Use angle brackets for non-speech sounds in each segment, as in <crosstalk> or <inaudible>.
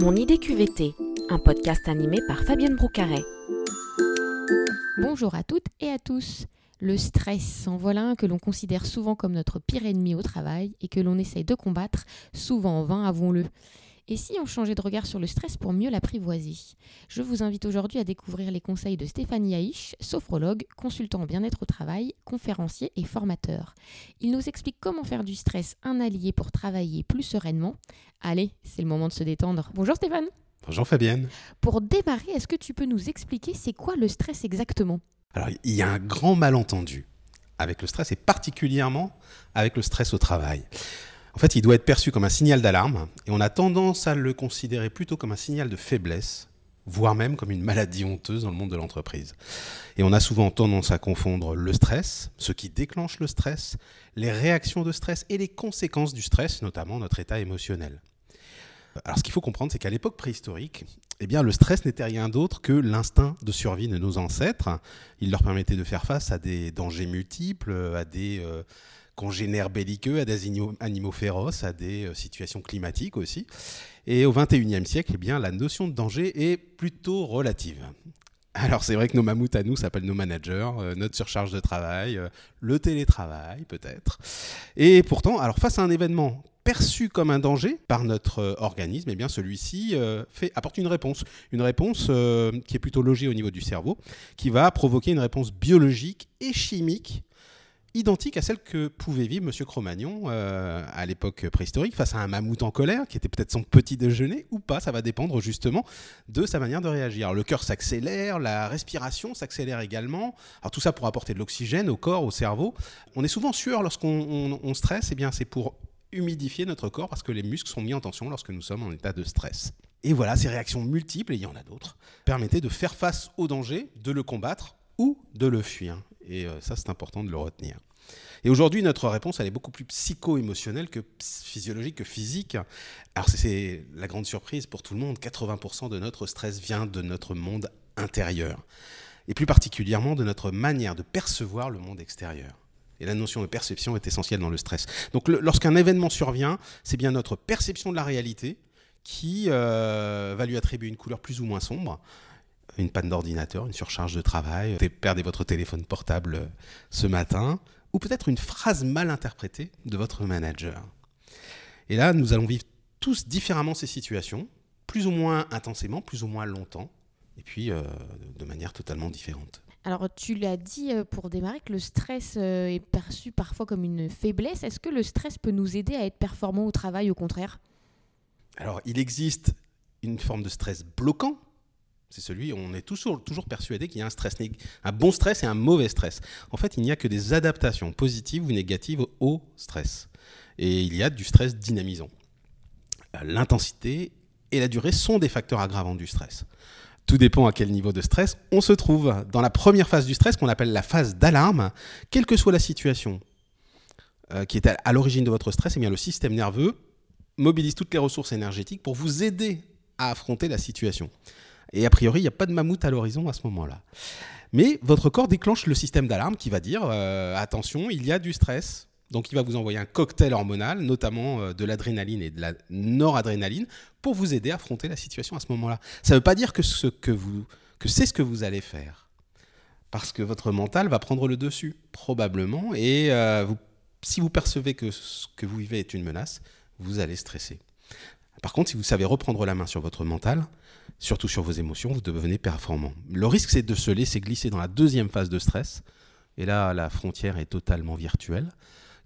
Mon idée QVT, un podcast animé par Fabienne Broucaret. Bonjour à toutes et à tous. Le stress, en voilà un que l'on considère souvent comme notre pire ennemi au travail et que l'on essaye de combattre, souvent en vain, avouons-le. Et si on changeait de regard sur le stress pour mieux l'apprivoiser? Je vous invite aujourd'hui à découvrir les conseils de Stéphanie Haïch, sophrologue, consultant en bien-être au travail, conférencier et formateur. Il nous explique comment faire du stress un allié pour travailler plus sereinement. Allez, c'est le moment de se détendre. Bonjour Stéphane Bonjour Fabienne. Pour démarrer, est-ce que tu peux nous expliquer c'est quoi le stress exactement? Alors, il y a un grand malentendu avec le stress et particulièrement avec le stress au travail. En fait, il doit être perçu comme un signal d'alarme et on a tendance à le considérer plutôt comme un signal de faiblesse, voire même comme une maladie honteuse dans le monde de l'entreprise. Et on a souvent tendance à confondre le stress, ce qui déclenche le stress, les réactions de stress et les conséquences du stress, notamment notre état émotionnel. Alors ce qu'il faut comprendre, c'est qu'à l'époque préhistorique, eh bien, le stress n'était rien d'autre que l'instinct de survie de nos ancêtres. Il leur permettait de faire face à des dangers multiples, à des... Euh, congénères belliqueux, à des animaux féroces, à des euh, situations climatiques aussi. Et au XXIe siècle, eh bien, la notion de danger est plutôt relative. Alors c'est vrai que nos mammouths à nous s'appellent nos managers, euh, notre surcharge de travail, euh, le télétravail peut-être. Et pourtant, alors face à un événement perçu comme un danger par notre organisme, eh bien celui-ci apporte une réponse, une réponse qui est plutôt logée au niveau du cerveau, qui va provoquer une réponse biologique et chimique identique à celle que pouvait vivre M. Cro-Magnon euh, à l'époque préhistorique face à un mammouth en colère, qui était peut-être son petit déjeuner ou pas. Ça va dépendre justement de sa manière de réagir. le cœur s'accélère, la respiration s'accélère également. Alors tout ça pour apporter de l'oxygène au corps, au cerveau. On est souvent sueur lorsqu'on stresse. Et eh bien c'est pour humidifier notre corps parce que les muscles sont mis en tension lorsque nous sommes en état de stress. Et voilà, ces réactions multiples, et il y en a d'autres, permettaient de faire face au danger, de le combattre ou de le fuir. Et euh, ça, c'est important de le retenir. Et aujourd'hui, notre réponse, elle est beaucoup plus psycho-émotionnelle que physiologique, que physique. Alors c'est la grande surprise pour tout le monde, 80% de notre stress vient de notre monde intérieur. Et plus particulièrement de notre manière de percevoir le monde extérieur. Et la notion de perception est essentielle dans le stress. Donc lorsqu'un événement survient, c'est bien notre perception de la réalité qui euh, va lui attribuer une couleur plus ou moins sombre une panne d'ordinateur, une surcharge de travail, vous perdez votre téléphone portable euh, ce matin, ou peut-être une phrase mal interprétée de votre manager. Et là, nous allons vivre tous différemment ces situations, plus ou moins intensément, plus ou moins longtemps, et puis euh, de manière totalement différente. Alors tu l'as dit euh, pour démarrer que le stress est perçu parfois comme une faiblesse. Est-ce que le stress peut nous aider à être performant au travail au contraire? Alors il existe une forme de stress bloquant c'est celui où on est toujours, persuadé qu'il y a un stress, un bon stress et un mauvais stress. En fait, il n'y a que des adaptations positives ou négatives au stress. Et il y a du stress dynamisant. L'intensité et la durée sont des facteurs aggravants du stress. Tout dépend à quel niveau de stress on se trouve. Dans la première phase du stress, qu'on appelle la phase d'alarme, quelle que soit la situation euh, qui est à, l'origine de votre stress, eh bien, le système nerveux mobilise toutes les ressources énergétiques pour vous aider à affronter la situation. Et a priori, il n'y a pas de mammouth à l'horizon à ce moment-là. Mais votre corps déclenche le système d'alarme qui va dire euh, attention, il y a du stress. Donc il va vous envoyer un cocktail hormonal, notamment euh, de l'adrénaline et de la noradrénaline, pour vous aider à affronter la situation à ce moment-là. Ça ne veut pas dire que, c'est ce que vous allez faire. Parce que votre mental va prendre le dessus, probablement. Et euh, si vous percevez que ce que vous vivez est une menace, vous allez stresser. Par contre, si vous savez reprendre la main sur votre mental, surtout sur vos émotions, vous devenez performant. Le risque, c'est de se laisser glisser dans la deuxième phase de stress, et là, la frontière est totalement virtuelle,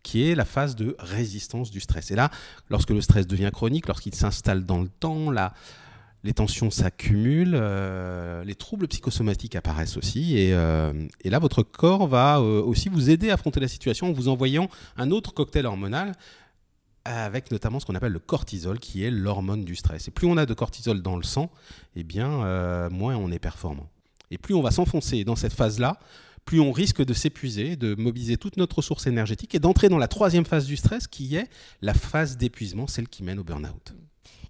qui est la phase de résistance du stress. Et là, lorsque le stress devient chronique, lorsqu'il s'installe dans le temps, là, les tensions s'accumulent, euh, les troubles psychosomatiques apparaissent aussi, et, euh, là, votre corps va euh, aussi vous aider à affronter la situation en vous envoyant un autre cocktail hormonal avec notamment ce qu'on appelle le cortisol, qui est l'hormone du stress. Et plus on a de cortisol dans le sang, eh bien, euh, moins on est performant. Et plus on va s'enfoncer dans cette phase-là, plus on risque de s'épuiser, de mobiliser toute notre ressource énergétique et d'entrer dans la troisième phase du stress, qui est la phase d'épuisement, celle qui mène au burn-out.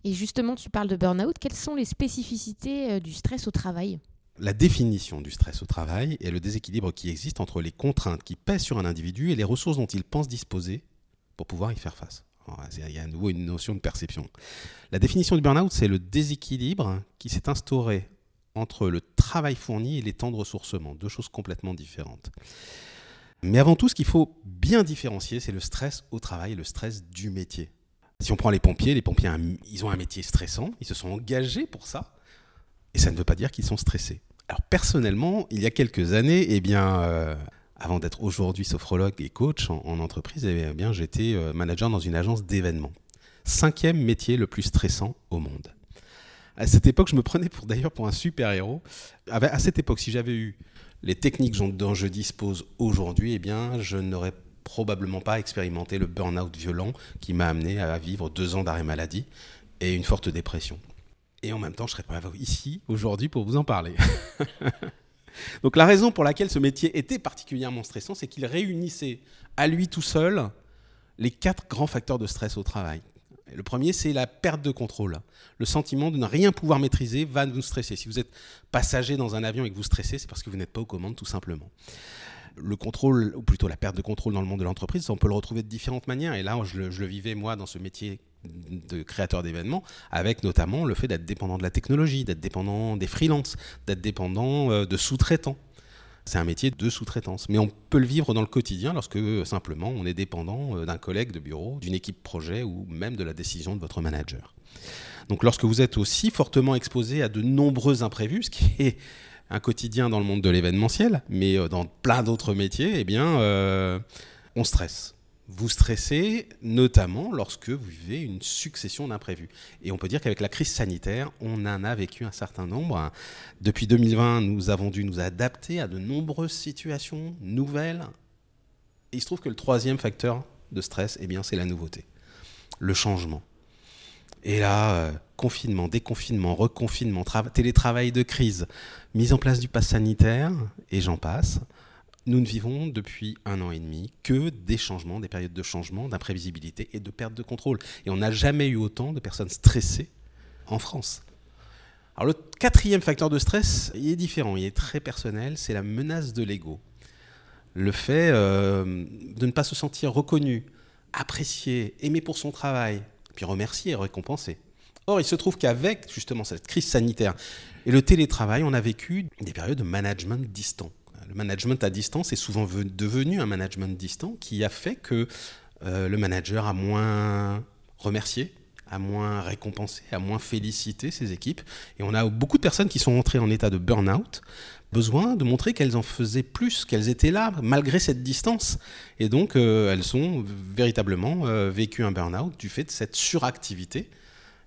Et justement, tu parles de burn-out. Quelles sont les spécificités euh, du stress au travail? La définition du stress au travail est le déséquilibre qui existe entre les contraintes qui pèsent sur un individu et les ressources dont il pense disposer pour pouvoir y faire face Il y a à nouveau une notion de perception. La définition du burn-out, c'est le déséquilibre qui s'est instauré entre le travail fourni et les temps de ressourcement, deux choses complètement différentes. Mais avant tout, ce qu'il faut bien différencier, c'est le stress au travail et le stress du métier. Si on prend les pompiers, les pompiers, ils ont un métier stressant, ils se sont engagés pour ça, et ça ne veut pas dire qu'ils sont stressés. Alors personnellement, il y a quelques années, eh bien, euh, avant d'être aujourd'hui sophrologue et coach en, entreprise, eh bien, j'étais euh, manager dans une agence d'événements. Cinquième métier le plus stressant au monde. À cette époque, je me prenais pour d'ailleurs pour un super-héros. À cette époque, si j'avais eu les techniques dont je dispose aujourd'hui, eh bien, je n'aurais probablement pas expérimenté le burn-out violent qui m'a amené à vivre deux ans d'arrêt maladie et une forte dépression. Et en même temps, je serais pas ici aujourd'hui pour vous en parler. <laughs> Donc la raison pour laquelle ce métier était particulièrement stressant, c'est qu'il réunissait à lui tout seul les quatre grands facteurs de stress au travail. Le premier, c'est la perte de contrôle. Le sentiment de ne rien pouvoir maîtriser va nous stresser. Si vous êtes passager dans un avion et que vous stressez, c'est parce que vous n'êtes pas aux commandes, tout simplement. Le contrôle, ou plutôt la perte de contrôle dans le monde de l'entreprise, on peut le retrouver de différentes manières. Et là, je le, vivais, moi, dans ce métier de créateur d'événements, avec notamment le fait d'être dépendant de la technologie, d'être dépendant des freelances, d'être dépendant euh, de sous-traitants. C'est un métier de sous-traitance. Mais on peut le vivre dans le quotidien lorsque simplement on est dépendant euh, d'un collègue de bureau, d'une équipe projet ou même de la décision de votre manager. Donc lorsque vous êtes aussi fortement exposé à de nombreux imprévus, ce qui est un quotidien dans le monde de l'événementiel, mais euh, dans plein d'autres métiers, eh bien, euh, on stresse vous stressez notamment lorsque vous vivez une succession d'imprévus. Et on peut dire qu'avec la crise sanitaire, on en a vécu un certain nombre. Depuis 2020, nous avons dû nous adapter à de nombreuses situations nouvelles. Et il se trouve que le troisième facteur de stress, eh bien, c'est la nouveauté, le changement. Et là, euh, confinement, déconfinement, reconfinement, télétravail de crise, mise en place du pass sanitaire, et j'en passe nous ne vivons depuis un an et demi que des changements, des périodes de changement, d'imprévisibilité et de perte de contrôle. Et on n'a jamais eu autant de personnes stressées en France. Alors le quatrième facteur de stress, il est différent, il est très personnel, c'est la menace de l'ego. Le fait euh, de ne pas se sentir reconnu, apprécié, aimé pour son travail, puis remercié et récompensé. Or, il se trouve qu'avec justement cette crise sanitaire et le télétravail, on a vécu des périodes de management distant le management à distance est souvent devenu un management distant qui a fait que euh, le manager a moins remercié, a moins récompensé, a moins félicité ses équipes. Et on a beaucoup de personnes qui sont entrées en état de burn-out, besoin de montrer qu'elles en faisaient plus, qu'elles étaient là malgré cette distance. Et donc euh, elles ont véritablement euh, vécu un burn-out du fait de cette suractivité.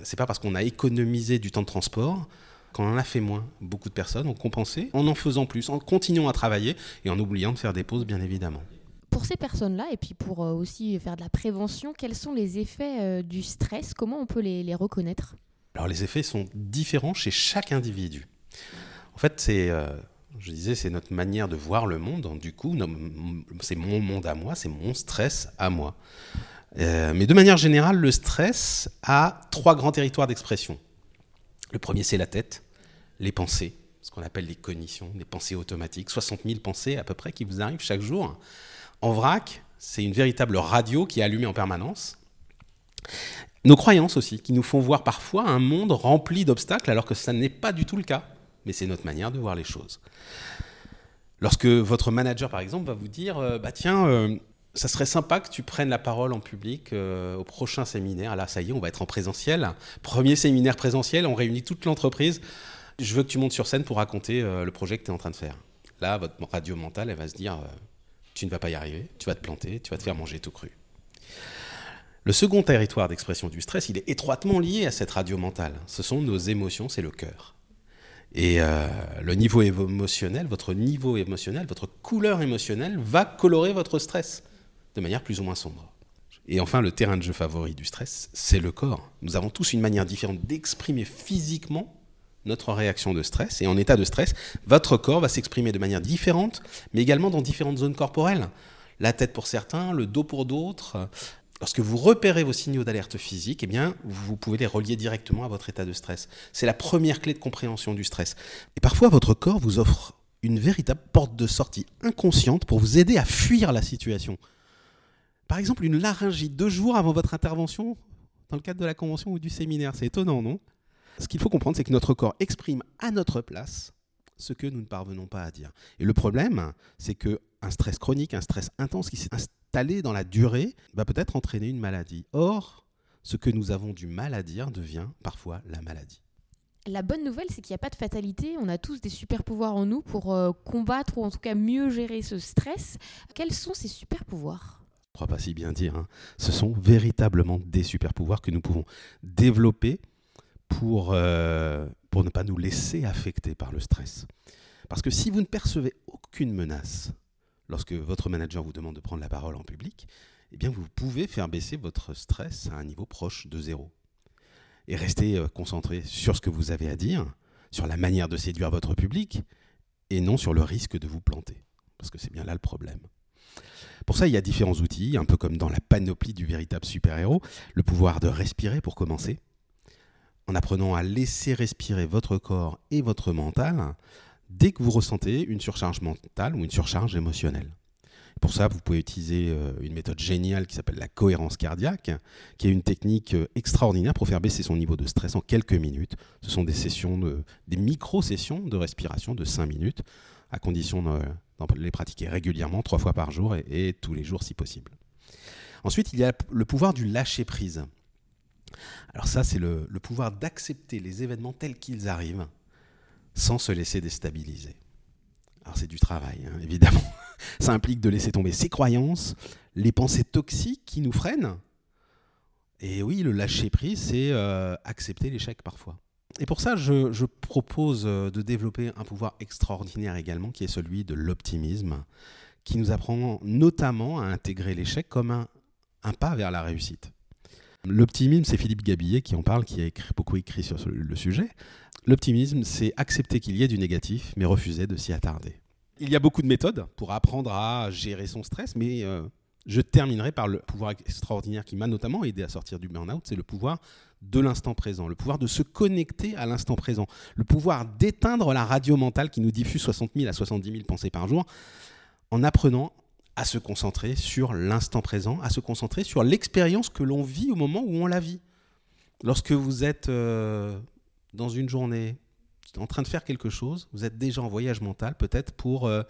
C'est pas parce qu'on a économisé du temps de transport quand on en a fait moins, beaucoup de personnes ont compensé en en faisant plus, en continuant à travailler et en oubliant de faire des pauses, bien évidemment. Pour ces personnes-là, et puis pour euh, aussi faire de la prévention, quels sont les effets euh, du stress? Comment on peut les, reconnaître? Alors les effets sont différents chez chaque individu. En fait, c'est... Euh, je disais, c'est notre manière de voir le monde. Du coup, c'est mon monde à moi, c'est mon stress à moi. Mais de manière générale, le stress a trois grands territoires d'expression. Le premier, c'est la tête les pensées, ce qu'on appelle les cognitions, les pensées automatiques, 60 000 pensées à peu près qui vous arrivent chaque jour. En vrac, c'est une véritable radio qui est allumée en permanence. Nos croyances aussi, qui nous font voir parfois un monde rempli d'obstacles alors que ça n'est pas du tout le cas. Mais c'est notre manière de voir les choses. Lorsque votre manager, par exemple, va vous dire euh, Bah tiens, euh, ça serait sympa que tu prennes la parole en public euh, au prochain séminaire. Là, ça y est, on va être en présentiel. Premier séminaire présentiel, on réunit toute l'entreprise je veux que tu montes sur scène pour raconter euh, le projet que tu es en train de faire. Là, votre radio mentale, elle va se dire, euh, tu ne vas pas y arriver, tu vas te planter, tu vas te faire manger tout cru. Le second territoire d'expression du stress, il est étroitement lié à cette radio mentale. Ce sont nos émotions, c'est le cœur. Et le niveau émotionnel, votre niveau émotionnel, votre couleur émotionnelle va colorer votre stress de manière plus ou moins sombre. Et enfin, le terrain de jeu favori du stress, c'est le corps. Nous avons tous une manière différente d'exprimer physiquement notre réaction de stress. Et en état de stress, votre corps va s'exprimer de manière différente, mais également dans différentes zones corporelles. La tête pour certains, le dos pour d'autres. Lorsque vous repérez vos signaux d'alerte physique, eh bien, vous pouvez les relier directement à votre état de stress. C'est la première clé de compréhension du stress. Et parfois, votre corps vous offre une véritable porte de sortie inconsciente pour vous aider à fuir la situation. Par exemple, une laryngite deux jours avant votre intervention dans le cadre de la convention ou du séminaire. C'est étonnant, non? Ce qu'il faut comprendre, c'est que notre corps exprime à notre place ce que nous ne parvenons pas à dire. Et le problème, c'est que un stress chronique, un stress intense qui s'est installé dans la durée, va peut-être entraîner une maladie. Or, ce que nous avons du mal à dire devient parfois la maladie. La bonne nouvelle, c'est qu'il n'y a pas de fatalité. On a tous des super pouvoirs en nous pour euh, combattre ou en tout cas mieux gérer ce stress. Quels sont ces super pouvoirs crois pas si bien dire. Hein. Ce sont véritablement des super pouvoirs que nous pouvons développer pour, euh, pour ne pas nous laisser affecter par le stress. Parce que si vous ne percevez aucune menace lorsque votre manager vous demande de prendre la parole en public, eh bien vous pouvez faire baisser votre stress à un niveau proche de zéro et rester euh, concentré sur ce que vous avez à dire, sur la manière de séduire votre public, et non sur le risque de vous planter. Parce que c'est bien là le problème. Pour ça, il y a différents outils, un peu comme dans la panoplie du véritable super-héros. Le pouvoir de respirer pour commencer, en apprenant à laisser respirer votre corps et votre mental dès que vous ressentez une surcharge mentale ou une surcharge émotionnelle. Pour ça, vous pouvez utiliser euh, une méthode géniale qui s'appelle la cohérence cardiaque, qui est une technique euh, extraordinaire pour faire baisser son niveau de stress en quelques minutes. Ce sont des sessions, des micro-sessions de respiration de 5 minutes, à condition de, les pratiquer régulièrement, trois fois par jour et, tous les jours si possible. Ensuite, il y a le pouvoir du lâcher-prise. Alors ça, c'est le pouvoir d'accepter les événements tels qu'ils arrivent sans se laisser déstabiliser. Alors c'est du travail, hein, évidemment. <laughs> Ça implique de laisser tomber ses croyances, les pensées toxiques qui nous freinent. Et oui, le lâcher prise, c'est euh, accepter l'échec parfois. Et pour ça, je, propose euh, de développer un pouvoir extraordinaire également, qui est celui de l'optimisme, qui nous apprend notamment à intégrer l'échec comme un, un pas vers la réussite. L'optimisme, c'est Philippe Gabillet qui en parle, qui a écrit, beaucoup écrit sur le sujet. L'optimisme, c'est accepter qu'il y ait du négatif, mais refuser de s'y attarder. Il y a beaucoup de méthodes pour apprendre à gérer son stress, mais euh, je terminerai par le pouvoir extraordinaire qui m'a notamment aidé à sortir du burn-out, c'est le pouvoir de l'instant présent, le pouvoir de se connecter à l'instant présent, le pouvoir d'éteindre la radio mentale qui nous diffuse 60 000 à 70 000 pensées par jour, en apprenant à se concentrer sur l'instant présent, à se concentrer sur l'expérience que l'on vit au moment où on la vit. Lorsque vous êtes euh, dans une journée, en train de faire quelque chose, vous êtes déjà en voyage mental peut-être pour euh,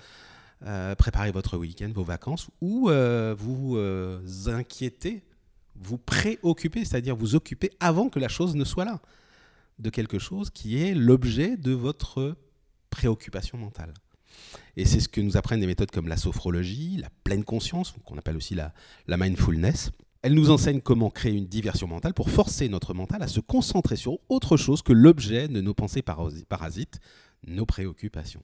euh, préparer votre week-end, vos vacances, ou euh, vous inquiétez, vous préoccupez, c'est-à-dire vous occupez avant que la chose ne soit là, de quelque chose qui est l'objet de votre préoccupation mentale. Et c'est ce que nous apprennent des méthodes comme la sophrologie, la pleine conscience, qu'on appelle aussi la, la mindfulness. Elle nous enseigne comment créer une diversion mentale pour forcer notre mental à se concentrer sur autre chose que l'objet de nos pensées parasites, nos préoccupations.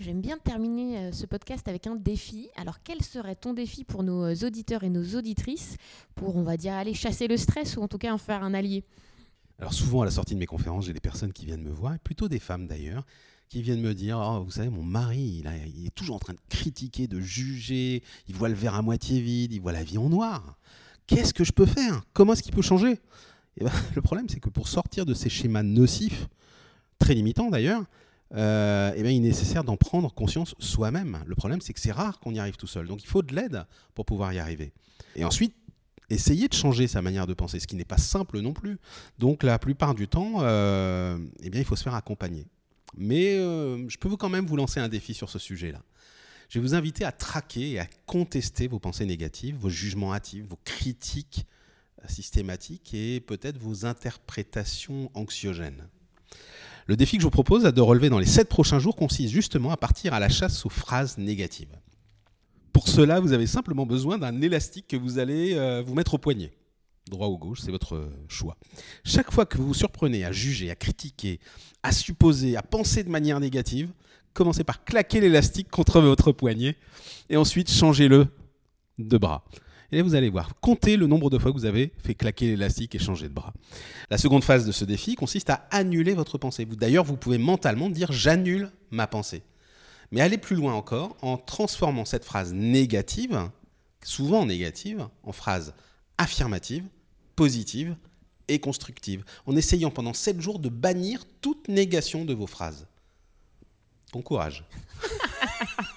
J'aime bien terminer euh, ce podcast avec un défi. Alors quel serait ton défi pour nos euh, auditeurs et nos auditrices pour, on va dire, aller chasser le stress ou en tout cas en faire un allié? Alors souvent à la sortie de mes conférences, j'ai des personnes qui viennent me voir, plutôt des femmes d'ailleurs, qui viennent me dire oh, Vous savez, mon mari, il, est toujours en train de critiquer, de juger, il voit le verre à moitié vide, il voit la vie en noir. Qu'est-ce que je peux faire? Comment est-ce qu'il peut changer? Eh ben, <laughs> Le problème, c'est que pour sortir de ces schémas nocifs, très limitants d'ailleurs, euh, eh bien, il est nécessaire d'en prendre conscience soi-même. Le problème, c'est que c'est rare qu'on y arrive tout seul. Donc il faut de l'aide pour pouvoir y arriver. Et ensuite, essayer de changer sa manière de penser, ce qui n'est pas simple non plus. Donc la plupart du temps, euh, eh bien, il faut se faire accompagner. Mais euh, je peux vous quand même vous lancer un défi sur ce sujet-là. Je vais vous inviter à traquer et à contester vos pensées négatives, vos jugements hâtifs, vos critiques systématiques et peut-être vos interprétations anxiogènes. Le défi que je vous propose de relever dans les 7 prochains jours consiste justement à partir à la chasse aux phrases négatives. Pour cela, vous avez simplement besoin d'un élastique que vous allez euh, vous mettre au poignet. Droit ou gauche, c'est votre choix. Chaque fois que vous vous surprenez à juger, à critiquer, à supposer, à penser de manière négative, commencez par claquer l'élastique contre votre poignet et ensuite changez-le de bras. Et vous allez voir, comptez le nombre de fois que vous avez fait claquer l'élastique et changer de bras. La seconde phase de ce défi consiste à annuler votre pensée. D'ailleurs, vous pouvez mentalement dire j'annule ma pensée. Mais allez plus loin encore en transformant cette phrase négative, souvent négative, en phrase affirmative, positive et constructive, en essayant pendant 7 jours de bannir toute négation de vos phrases. Bon courage. <laughs>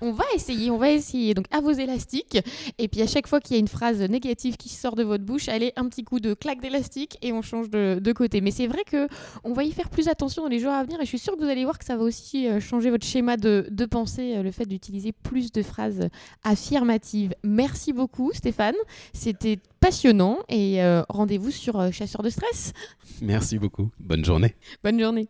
On va essayer, on va essayer. Donc à vos élastiques. Et puis à chaque fois qu'il y a une phrase négative qui sort de votre bouche, allez, un petit coup de claque d'élastique et on change de, de côté. Mais c'est vrai que on va y faire plus attention dans les jours à venir et je suis sûre que vous allez voir que ça va aussi euh, changer votre schéma de, de pensée, euh, le fait d'utiliser plus de phrases affirmatives. Merci beaucoup Stéphane, c'était passionnant et euh, rendez-vous sur Chasseur de stress. Merci beaucoup. Bonne journée. Bonne journée.